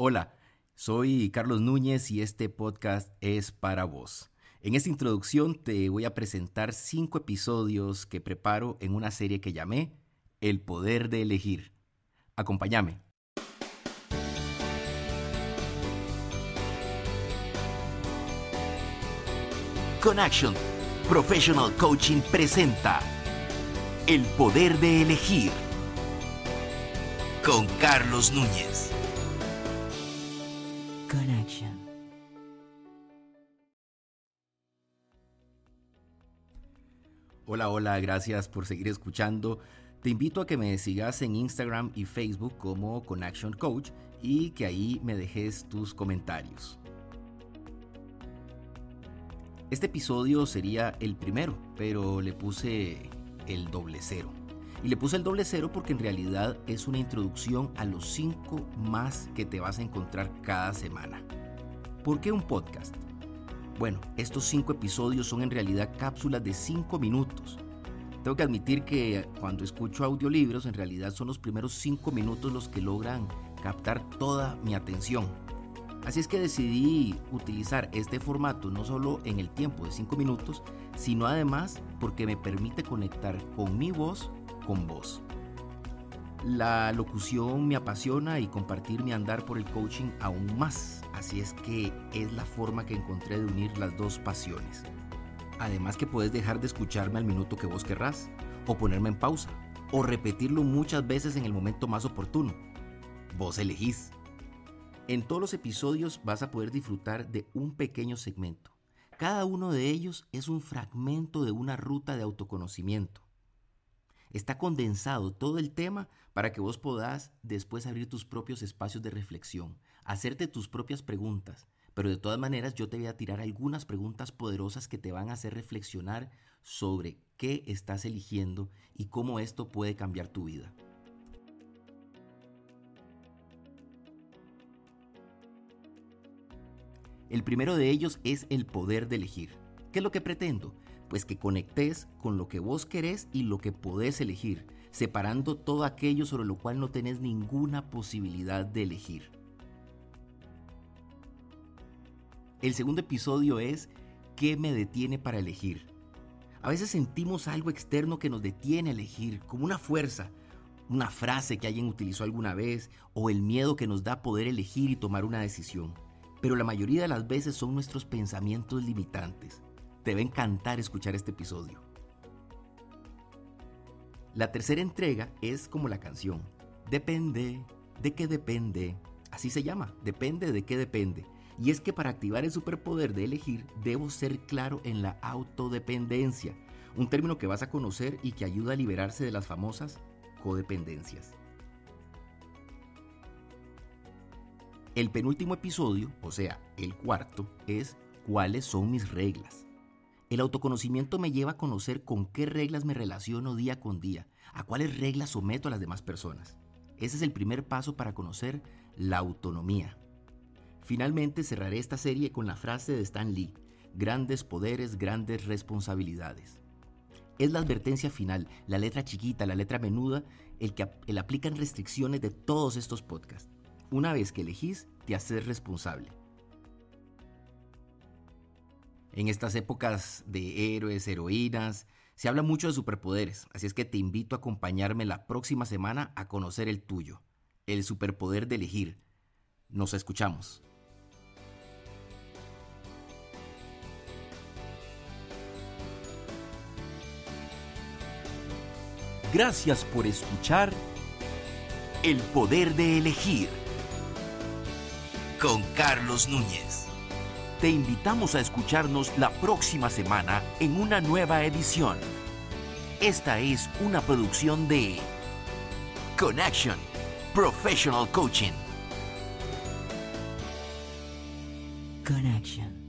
Hola, soy Carlos Núñez y este podcast es para vos. En esta introducción te voy a presentar cinco episodios que preparo en una serie que llamé El Poder de Elegir. Acompáñame. Action Professional Coaching presenta El Poder de Elegir con Carlos Núñez. Connection. Hola, hola, gracias por seguir escuchando. Te invito a que me sigas en Instagram y Facebook como Connection Coach y que ahí me dejes tus comentarios. Este episodio sería el primero, pero le puse el doble cero. Y le puse el doble cero porque en realidad es una introducción a los cinco más que te vas a encontrar cada semana. ¿Por qué un podcast? Bueno, estos cinco episodios son en realidad cápsulas de cinco minutos. Tengo que admitir que cuando escucho audiolibros, en realidad son los primeros cinco minutos los que logran captar toda mi atención. Así es que decidí utilizar este formato no solo en el tiempo de cinco minutos, sino además porque me permite conectar con mi voz con vos. La locución me apasiona y compartir mi andar por el coaching aún más, así es que es la forma que encontré de unir las dos pasiones. Además que puedes dejar de escucharme al minuto que vos querrás, o ponerme en pausa, o repetirlo muchas veces en el momento más oportuno. Vos elegís. En todos los episodios vas a poder disfrutar de un pequeño segmento. Cada uno de ellos es un fragmento de una ruta de autoconocimiento Está condensado todo el tema para que vos podás después abrir tus propios espacios de reflexión, hacerte tus propias preguntas. Pero de todas maneras yo te voy a tirar algunas preguntas poderosas que te van a hacer reflexionar sobre qué estás eligiendo y cómo esto puede cambiar tu vida. El primero de ellos es el poder de elegir. ¿Qué es lo que pretendo? Pues que conectes con lo que vos querés y lo que podés elegir, separando todo aquello sobre lo cual no tenés ninguna posibilidad de elegir. El segundo episodio es ¿qué me detiene para elegir? A veces sentimos algo externo que nos detiene a elegir, como una fuerza, una frase que alguien utilizó alguna vez o el miedo que nos da poder elegir y tomar una decisión. Pero la mayoría de las veces son nuestros pensamientos limitantes. Te va encantar escuchar este episodio. La tercera entrega es como la canción. Depende, de qué depende. Así se llama, depende de qué depende. Y es que para activar el superpoder de elegir, debo ser claro en la autodependencia, un término que vas a conocer y que ayuda a liberarse de las famosas codependencias. El penúltimo episodio, o sea, el cuarto, es cuáles son mis reglas. El autoconocimiento me lleva a conocer con qué reglas me relaciono día con día, a cuáles reglas someto a las demás personas. Ese es el primer paso para conocer la autonomía. Finalmente cerraré esta serie con la frase de Stan Lee, grandes poderes, grandes responsabilidades. Es la advertencia final, la letra chiquita, la letra menuda, el que el aplican restricciones de todos estos podcasts. Una vez que elegís, te haces responsable. En estas épocas de héroes, heroínas, se habla mucho de superpoderes, así es que te invito a acompañarme la próxima semana a conocer el tuyo, el superpoder de elegir. Nos escuchamos. Gracias por escuchar El Poder de Elegir con Carlos Núñez te invitamos a escucharnos la próxima semana en una nueva edición. Esta es una producción de Connection Professional Coaching. Connection.